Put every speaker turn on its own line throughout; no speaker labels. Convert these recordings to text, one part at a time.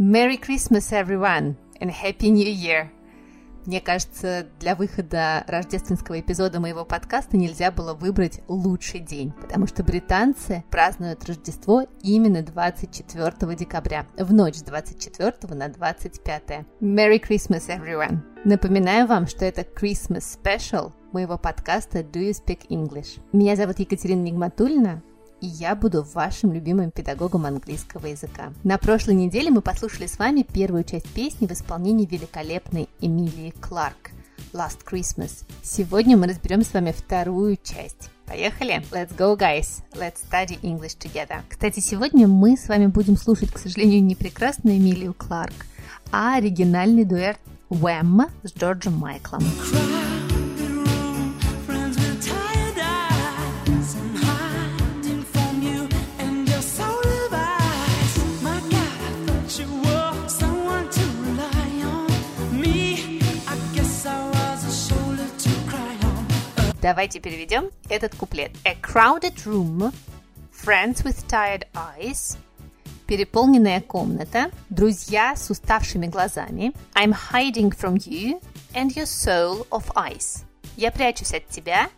Merry Christmas, everyone, and Happy New Year! Мне кажется, для выхода рождественского эпизода моего подкаста нельзя было выбрать лучший день, потому что британцы празднуют Рождество именно 24 декабря, в ночь с 24 на 25. Merry Christmas, everyone! Напоминаю вам, что это Christmas Special моего подкаста Do You Speak English? Меня зовут Екатерина Нигматульна, и я буду вашим любимым педагогом английского языка. На прошлой неделе мы послушали с вами первую часть песни в исполнении великолепной Эмилии Кларк Last Christmas. Сегодня мы разберем с вами вторую часть. Поехали! Let's go, guys! Let's study English together. Кстати, сегодня мы с вами будем слушать, к сожалению, не прекрасную Эмилию Кларк, а оригинальный дуэт Wham с Джорджем Майклом. Cry. Давайте переведем этот куплет. A crowded room, friends with tired eyes, переполненная комната, друзья с уставшими глазами. I'm hiding from you and your soul of ice. Я прячусь от тебя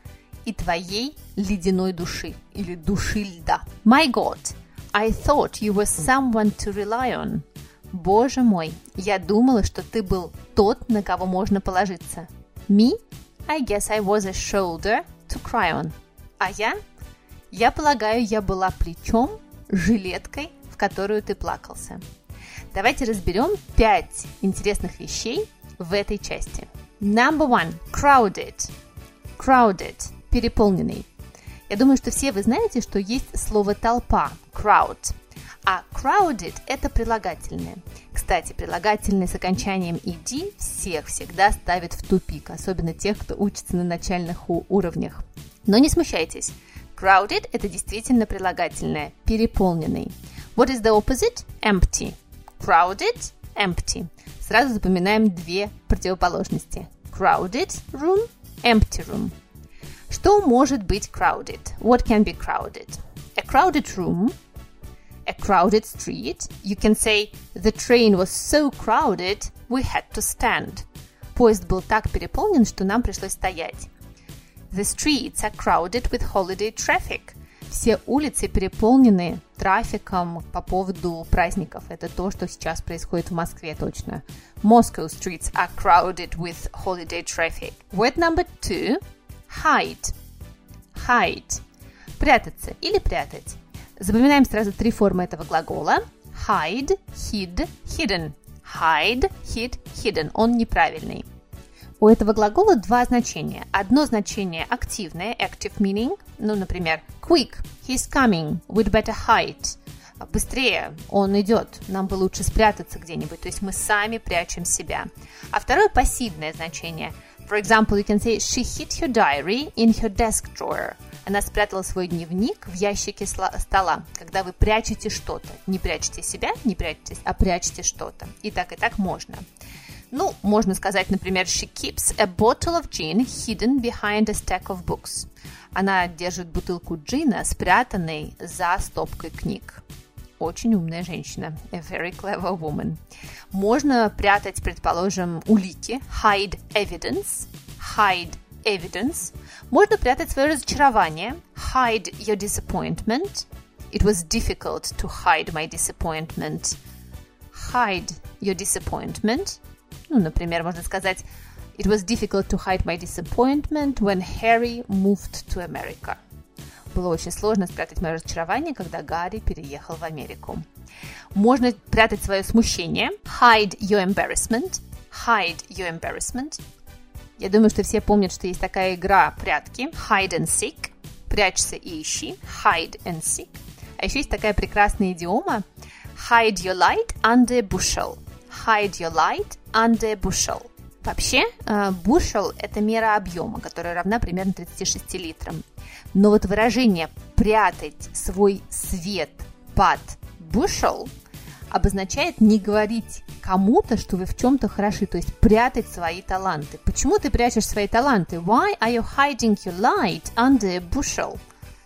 и твоей ледяной души или души льда. My God, I thought you were someone to rely on. Боже мой, я думала, что ты был тот, на кого можно положиться. Me, I guess I was a shoulder to cry on. А я? Я полагаю, я была плечом, жилеткой, в которую ты плакался. Давайте разберем пять интересных вещей в этой части. Number one. Crowded. Crowded. Переполненный. Я думаю, что все вы знаете, что есть слово толпа. Crowd. А crowded – это прилагательное. Кстати, прилагательные с окончанием ed всех всегда ставят в тупик, особенно тех, кто учится на начальных уровнях. Но не смущайтесь. Crowded – это действительно прилагательное, переполненный. What is the opposite? Empty. Crowded – empty. Сразу запоминаем две противоположности. Crowded room, empty room. Что может быть crowded? What can be crowded? A crowded room – crowded street, you can say the train was so crowded we had to stand. Поезд был так переполнен, что нам пришлось стоять. The streets are crowded with holiday traffic. Все улицы переполнены трафиком по поводу праздников. Это то, что сейчас происходит в Москве точно. Moscow streets are crowded with holiday traffic. Word number two. Hide. Hide. Прятаться или прятать. Запоминаем сразу три формы этого глагола. Hide, hid, hidden. Hide, hid, hidden. Он неправильный. У этого глагола два значения. Одно значение активное, active meaning, ну, например, quick, he's coming, we'd better hide. Быстрее, он идет, нам бы лучше спрятаться где-нибудь, то есть мы сами прячем себя. А второе пассивное значение. For example, you can say, she hid her diary in her desk drawer. Она спрятала свой дневник в ящике стола, когда вы прячете что-то. Не прячете себя, не прячетесь, а прячете что-то. И так, и так можно. Ну, можно сказать, например, she keeps a bottle of gin hidden behind a stack of books. Она держит бутылку джина, спрятанной за стопкой книг. Очень умная женщина. A very clever woman. Можно прятать, предположим, улики. Hide evidence. Hide evidence. Можно прятать свое разочарование. Hide your disappointment. It was difficult to hide my disappointment. Hide your disappointment. Ну, например, можно сказать It was difficult to hide my disappointment when Harry moved to America. Было очень сложно спрятать мое разочарование, когда Гарри переехал в Америку. Можно прятать свое смущение. Hide your embarrassment. Hide your embarrassment. Я думаю, что все помнят, что есть такая игра прятки. Hide and seek. Прячься и ищи. Hide and seek. А еще есть такая прекрасная идиома. Hide your light under bushel. Hide your light under bushel. Вообще, bushel – это мера объема, которая равна примерно 36 литрам. Но вот выражение «прятать свой свет под bushel» обозначает не говорить кому-то, что вы в чем-то хороши, то есть прятать свои таланты. Почему ты прячешь свои таланты? Why are you hiding your light under a bushel?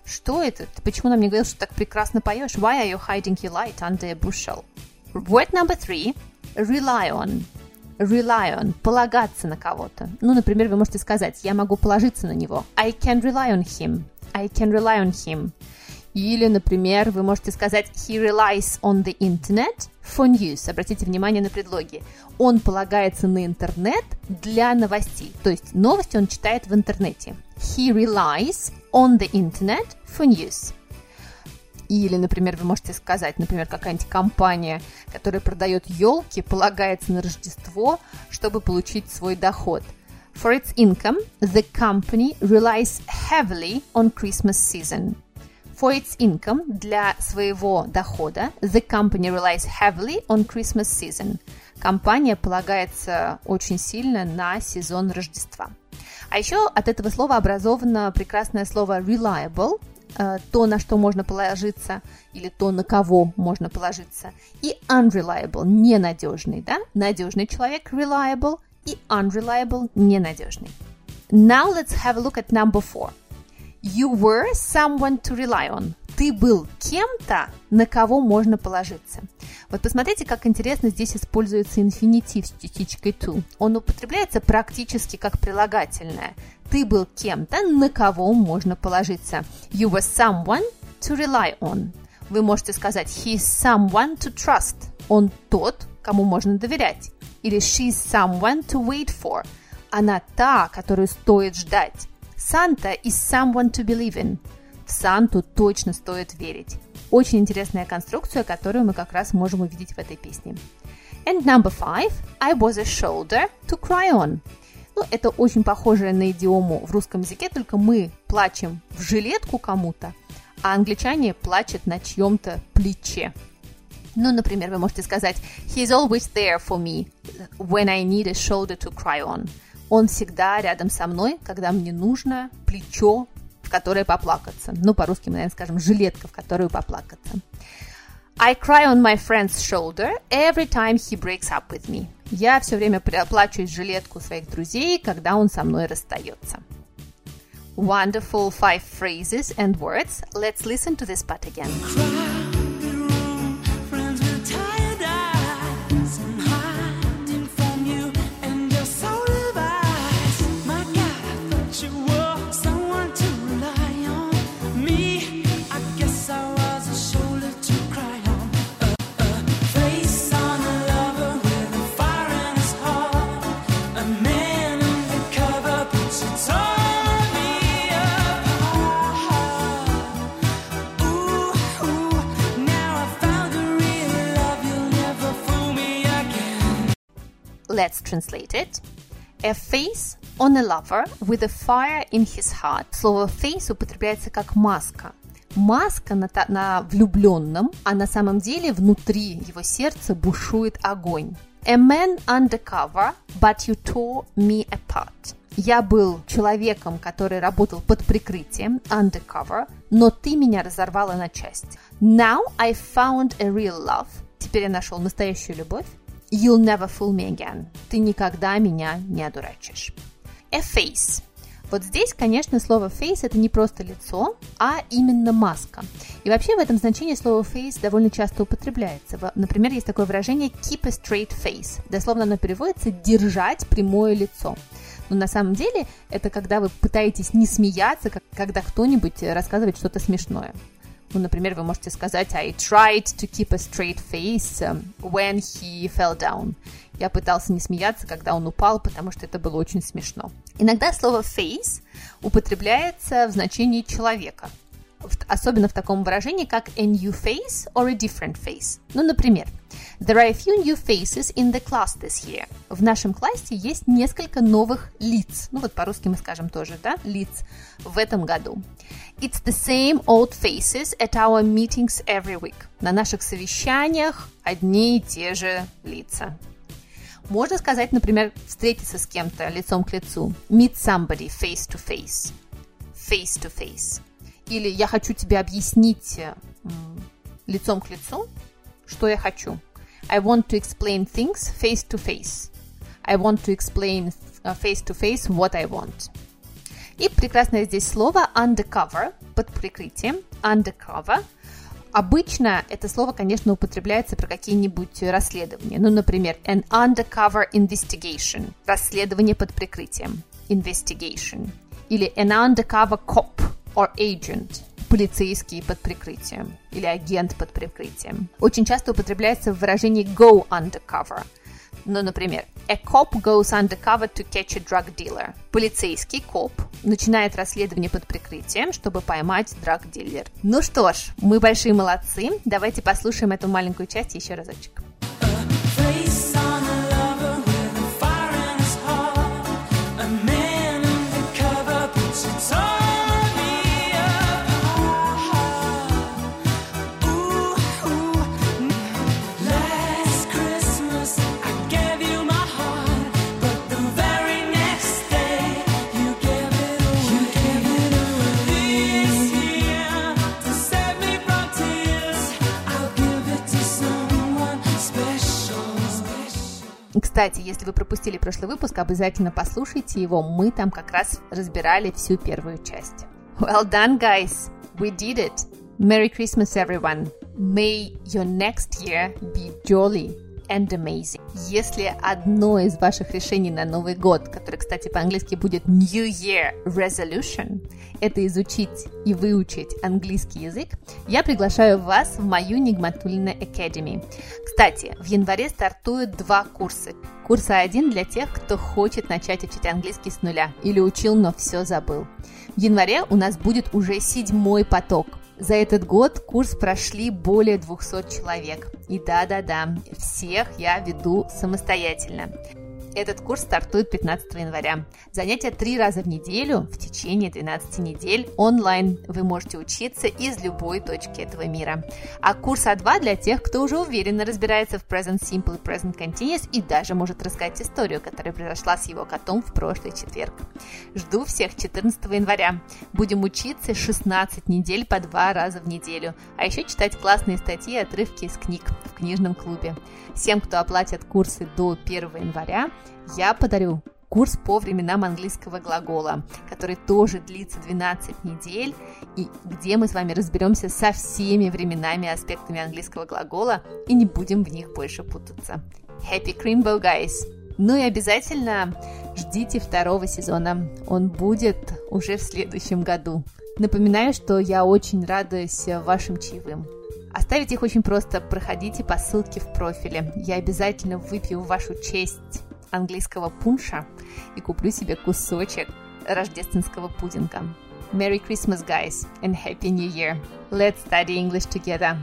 Что это? Ты почему нам не говорил, что так прекрасно поешь? Why are you hiding your light under a bushel? Word number three – rely on. Rely on – полагаться на кого-то. Ну, например, вы можете сказать «я могу положиться на него». I can rely on him. I can rely on him. Или, например, вы можете сказать «He relies on the internet for news». Обратите внимание на предлоги. Он полагается на интернет для новостей. То есть новости он читает в интернете. He relies on the internet for news. Или, например, вы можете сказать, например, какая-нибудь компания, которая продает елки, полагается на Рождество, чтобы получить свой доход. For its income, the company relies heavily on Christmas season. For its income, для своего дохода, the company relies heavily on Christmas season. Компания полагается очень сильно на сезон Рождества. А еще от этого слова образовано прекрасное слово reliable, э, то, на что можно положиться, или то, на кого можно положиться, и unreliable, ненадежный, да? Надежный человек reliable и unreliable, ненадежный. Now let's have a look at number four – You were someone to rely on. Ты был кем-то, на кого можно положиться. Вот посмотрите, как интересно здесь используется инфинитив с частичкой to. Он употребляется практически как прилагательное. Ты был кем-то, на кого можно положиться. You were someone to rely on. Вы можете сказать he is someone to trust. Он тот, кому можно доверять. Или she is someone to wait for. Она та, которую стоит ждать. Санта is someone to believe in. В Санту точно стоит верить. Очень интересная конструкция, которую мы как раз можем увидеть в этой песне. And number five, I was a shoulder to cry on. Ну, это очень похоже на идиому в русском языке, только мы плачем в жилетку кому-то, а англичане плачут на чьем-то плече. Ну, например, вы можете сказать He's always there for me when I need a shoulder to cry on. Он всегда рядом со мной, когда мне нужно плечо, в которое поплакаться. Ну, по-русски мы, наверное, скажем, жилетка, в которую поплакаться. I cry on my friend's shoulder every time he breaks up with me. Я все время плачу жилетку своих друзей, когда он со мной расстается. Wonderful five phrases and words. Let's listen to this part again. Cry. Let's translate it. A face on a lover with a fire in his heart. Слово face употребляется как маска. Маска на, на влюбленном, а на самом деле внутри его сердца бушует огонь. A man undercover, but you tore me apart. Я был человеком, который работал под прикрытием, undercover, но ты меня разорвала на части. Now I found a real love. Теперь я нашел настоящую любовь. You'll never fool me again. Ты никогда меня не одурачишь. A face. Вот здесь, конечно, слово face это не просто лицо, а именно маска. И вообще в этом значении слово face довольно часто употребляется. Например, есть такое выражение keep a straight face. Дословно оно переводится держать прямое лицо. Но на самом деле это когда вы пытаетесь не смеяться, когда кто-нибудь рассказывает что-то смешное. Ну, например, вы можете сказать I tried to keep a straight face um, when he fell down. Я пытался не смеяться, когда он упал, потому что это было очень смешно. Иногда слово face употребляется в значении человека – особенно в таком выражении, как a new face or a different face. Ну, например, There are a few new faces in the class this year. В нашем классе есть несколько новых лиц. Ну вот по-русски мы скажем тоже, да, лиц в этом году. It's the same old faces at our meetings every week. На наших совещаниях одни и те же лица. Можно сказать, например, встретиться с кем-то лицом к лицу. Meet somebody face to face. Face to face. Или я хочу тебе объяснить лицом к лицу, что я хочу. I want to explain things face to face. I want to explain face to face what I want. И прекрасное здесь слово undercover, под прикрытием, undercover. Обычно это слово, конечно, употребляется про какие-нибудь расследования. Ну, например, an undercover investigation – расследование под прикрытием, investigation. Или an undercover cop or agent – полицейский под прикрытием или агент под прикрытием. Очень часто употребляется в выражении go undercover – ну, например, a cop goes undercover to catch a drug dealer. Полицейский коп начинает расследование под прикрытием, чтобы поймать драг-дилер. Ну что ж, мы большие молодцы. Давайте послушаем эту маленькую часть еще разочек. Кстати, если вы пропустили прошлый выпуск, обязательно послушайте его. Мы там как раз разбирали всю первую часть. Well done, guys! We did it! Merry Christmas, everyone! May your next year be jolly and amazing. Если одно из ваших решений на Новый год, который, кстати, по-английски будет New Year Resolution, это изучить и выучить английский язык, я приглашаю вас в мою Нигматулина Academy. Кстати, в январе стартуют два курса. Курс один для тех, кто хочет начать учить английский с нуля или учил, но все забыл. В январе у нас будет уже седьмой поток – за этот год курс прошли более 200 человек. И да-да-да, всех я веду самостоятельно. Этот курс стартует 15 января. Занятия три раза в неделю в течение 12 недель онлайн. Вы можете учиться из любой точки этого мира. А курс А2 для тех, кто уже уверенно разбирается в Present Simple и Present Continuous и даже может рассказать историю, которая произошла с его котом в прошлый четверг. Жду всех 14 января. Будем учиться 16 недель по два раза в неделю, а еще читать классные статьи и отрывки из книг в книжном клубе. Всем, кто оплатит курсы до 1 января, я подарю курс по временам английского глагола, который тоже длится 12 недель, и где мы с вами разберемся со всеми временами и аспектами английского глагола и не будем в них больше путаться. Happy Crimbo, guys! Ну и обязательно ждите второго сезона. Он будет уже в следующем году. Напоминаю, что я очень радуюсь вашим чаевым. Оставить их очень просто. Проходите по ссылке в профиле. Я обязательно выпью в вашу честь английского пунша и куплю себе кусочек рождественского пудинга. Merry Christmas, guys, and Happy New Year! Let's study English together!